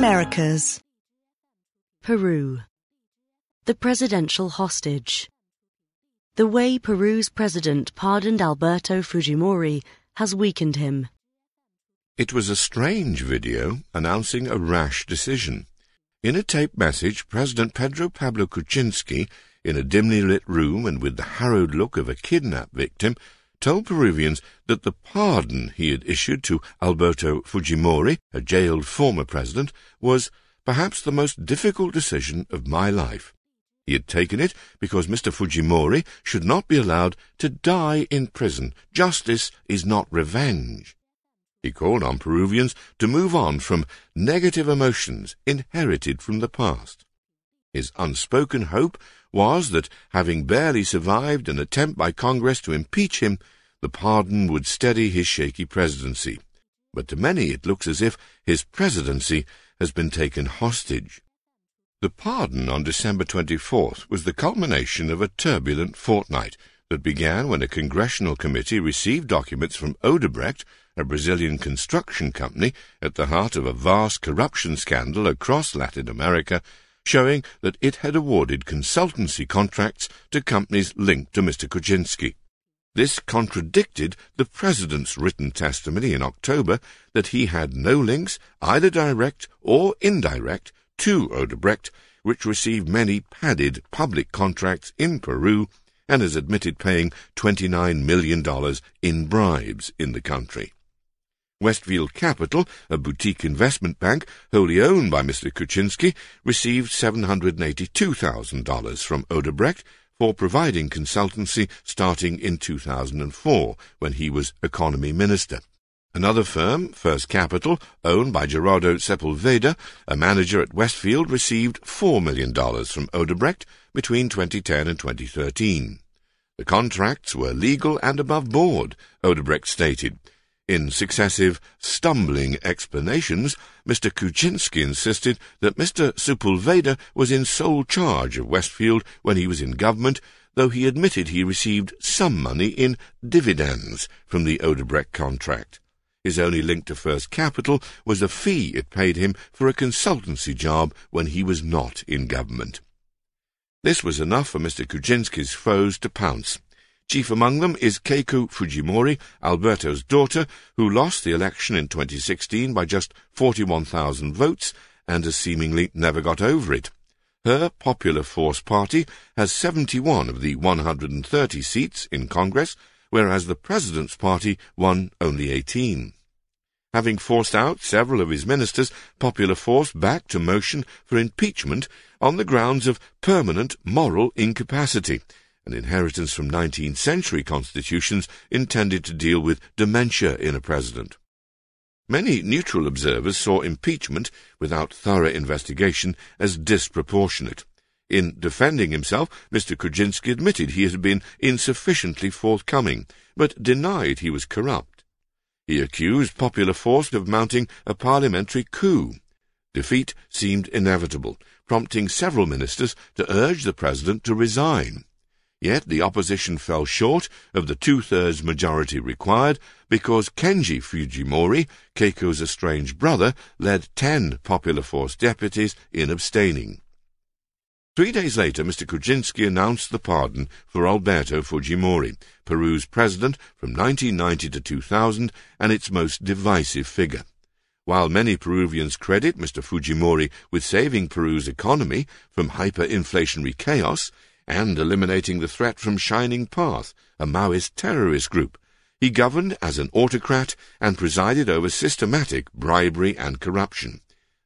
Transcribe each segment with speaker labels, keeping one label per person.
Speaker 1: Americas.
Speaker 2: Peru. The presidential hostage. The way Peru's president pardoned Alberto Fujimori has weakened him.
Speaker 3: It was a strange video announcing a rash decision. In a taped message, President Pedro Pablo Kuczynski, in a dimly lit room and with the harrowed look of a kidnap victim, told Peruvians that the pardon he had issued to Alberto Fujimori, a jailed former president, was perhaps the most difficult decision of my life. He had taken it because Mr. Fujimori should not be allowed to die in prison. Justice is not revenge. He called on Peruvians to move on from negative emotions inherited from the past. His unspoken hope was that, having barely survived an attempt by Congress to impeach him, the pardon would steady his shaky presidency. But to many it looks as if his presidency has been taken hostage. The pardon on December 24th was the culmination of a turbulent fortnight that began when a congressional committee received documents from Odebrecht, a Brazilian construction company at the heart of a vast corruption scandal across Latin America, showing that it had awarded consultancy contracts to companies linked to Mr. Kuczynski. This contradicted the President's written testimony in October that he had no links, either direct or indirect, to Odebrecht, which received many padded public contracts in Peru and has admitted paying $29 million in bribes in the country. Westfield Capital, a boutique investment bank wholly owned by Mr. Kuczynski, received $782,000 from Odebrecht for providing consultancy starting in 2004 when he was economy minister. Another firm, First Capital, owned by Gerardo Sepulveda, a manager at Westfield, received $4 million from Odebrecht between 2010 and 2013. The contracts were legal and above board, Odebrecht stated, in successive, stumbling explanations, Mr. Kuczynski insisted that Mr. Sepulveda was in sole charge of Westfield when he was in government, though he admitted he received some money in dividends from the Odebrecht contract. His only link to First Capital was a fee it paid him for a consultancy job when he was not in government. This was enough for Mr. Kuczynski's foes to pounce. Chief among them is Keiko Fujimori, Alberto's daughter, who lost the election in 2016 by just 41,000 votes and has seemingly never got over it. Her Popular Force party has 71 of the 130 seats in Congress, whereas the President's party won only 18. Having forced out several of his ministers, Popular Force backed a motion for impeachment on the grounds of permanent moral incapacity, an inheritance from 19th century constitutions intended to deal with dementia in a president. Many neutral observers saw impeachment, without thorough investigation, as disproportionate. In defending himself, Mr. Kuczynski admitted he had been insufficiently forthcoming, but denied he was corrupt. He accused Popular Force of mounting a parliamentary coup. Defeat seemed inevitable, prompting several ministers to urge the president to resign. Yet the opposition fell short of the two-thirds majority required because Kenji Fujimori, Keiko's estranged brother, led ten Popular Force deputies in abstaining. Three days later, Mr. Kuczynski announced the pardon for Alberto Fujimori, Peru's president from 1990 to 2000 and its most divisive figure. While many Peruvians credit Mr. Fujimori with saving Peru's economy from hyperinflationary chaos, and eliminating the threat from Shining Path, a Maoist terrorist group. He governed as an autocrat and presided over systematic bribery and corruption.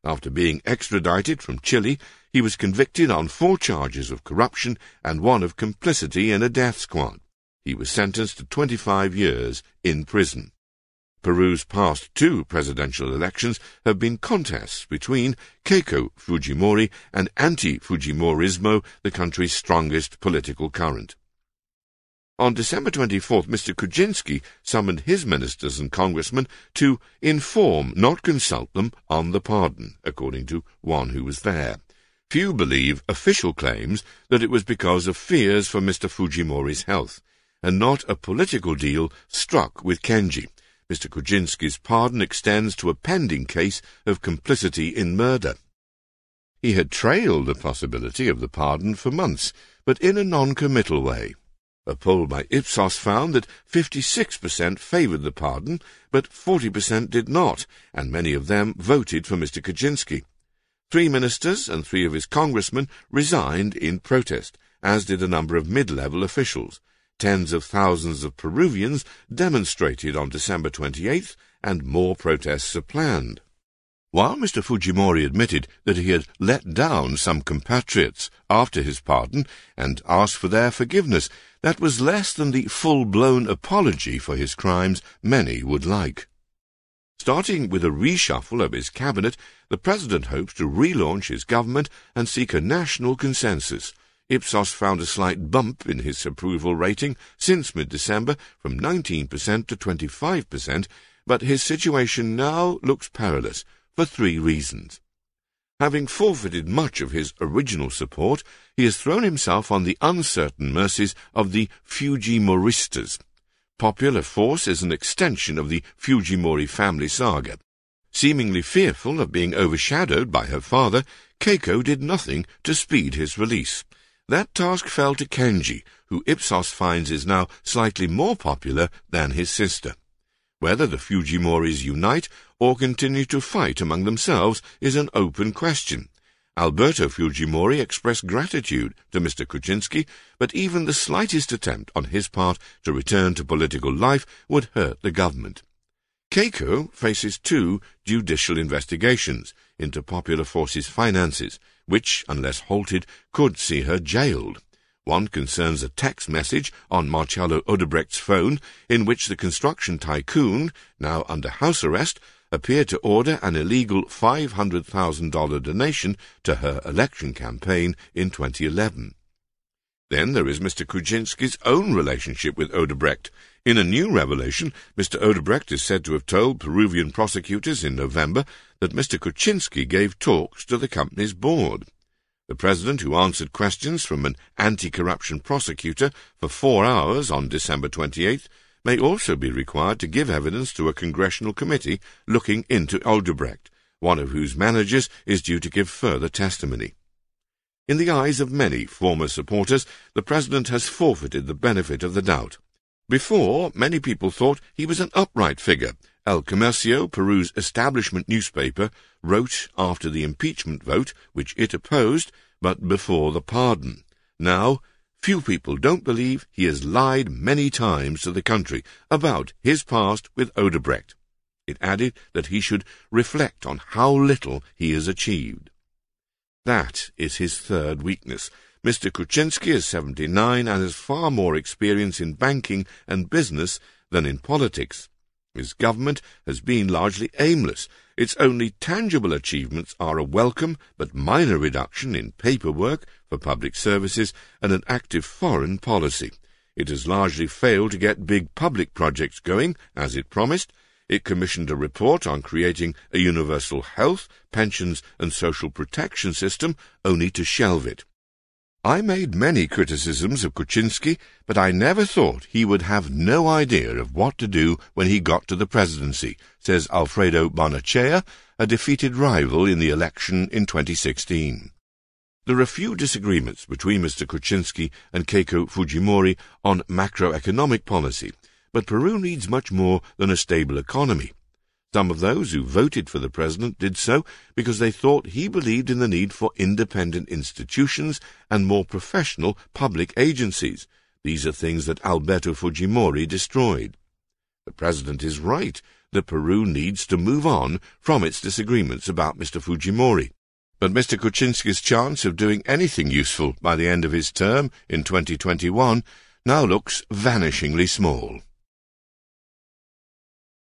Speaker 3: After being extradited from Chile, he was convicted on four charges of corruption and one of complicity in a death squad. He was sentenced to 25 years in prison. Peru's past two presidential elections have been contests between Keiko Fujimori and anti-Fujimorismo, the country's strongest political current. On December 24th, Mr. Kuczynski summoned his ministers and congressmen to inform, not consult them, on the pardon, according to one who was there. Few believe official claims that it was because of fears for Mr. Fujimori's health, and not a political deal struck with Kenji Mr. Kuczynski's pardon extends to a pending case of complicity in murder. He had trailed the possibility of the pardon for months, but in a non-committal way. A poll by Ipsos found that 56% favoured the pardon, but 40% did not, and many of them voted for Mr. Kuczynski. Three ministers and three of his congressmen resigned in protest, as did a number of mid-level officials. Tens of thousands of Peruvians demonstrated on December 28th, and more protests are planned. While Mr. Fujimori admitted that he had let down some compatriots after his pardon and asked for their forgiveness, that was less than the full-blown apology for his crimes many would like. Starting with a reshuffle of his cabinet, the president hopes to relaunch his government and seek a national consensus. Ipsos found a slight bump in his approval rating since mid-December from 19% to 25%, but his situation now looks perilous for three reasons. Having forfeited much of his original support, he has thrown himself on the uncertain mercies of the Fujimoristas. Popular force is an extension of the Fujimori family saga. Seemingly fearful of being overshadowed by her father, Keiko did nothing to speed his release. That task fell to Kenji, who Ipsos finds is now slightly more popular than his sister. Whether the Fujimoris unite or continue to fight among themselves is an open question. Alberto Fujimori expressed gratitude to Mr. Kuczynski, but even the slightest attempt on his part to return to political life would hurt the government. Keiko faces two judicial investigations into Popular Force's finances, which, unless halted, could see her jailed. One concerns a text message on Marcelo Odebrecht's phone in which the construction tycoon, now under house arrest, appeared to order an illegal $500,000 donation to her election campaign in 2011. Then there is Mr. Kuczynski's own relationship with Odebrecht. In a new revelation, Mr. Odebrecht is said to have told Peruvian prosecutors in November that Mr. Kuczynski gave talks to the company's board. The president, who answered questions from an anti-corruption prosecutor for four hours on December 28th, may also be required to give evidence to a congressional committee looking into Odebrecht, one of whose managers is due to give further testimony. In the eyes of many former supporters, the president has forfeited the benefit of the doubt. Before, many people thought he was an upright figure. El Comercio, Peru's establishment newspaper, wrote after the impeachment vote, which it opposed, but before the pardon. Now, few people don't believe he has lied many times to the country about his past with Odebrecht. It added that he should reflect on how little he has achieved. That is his third weakness. Mr. Kuczynski is 79 and has far more experience in banking and business than in politics. His government has been largely aimless. Its only tangible achievements are a welcome but minor reduction in paperwork for public services and an active foreign policy. It has largely failed to get big public projects going, as it promised. It commissioned a report on creating a universal health, pensions and social protection system, only to shelve it. I made many criticisms of Kuczynski, but I never thought he would have no idea of what to do when he got to the presidency, says Alfredo Barnechea, a defeated rival in the election in 2016. There are few disagreements between Mr. Kuczynski and Keiko Fujimori on macroeconomic policy, but Peru needs much more than a stable economy. Some of those who voted for the president did so because they thought he believed in the need for independent institutions and more professional public agencies. These are things that Alberto Fujimori destroyed. The president is right that Peru needs to move on from its disagreements about Mr. Fujimori. But Mr. Kuczynski's chance of doing anything useful by the end of his term in 2021 now looks vanishingly small.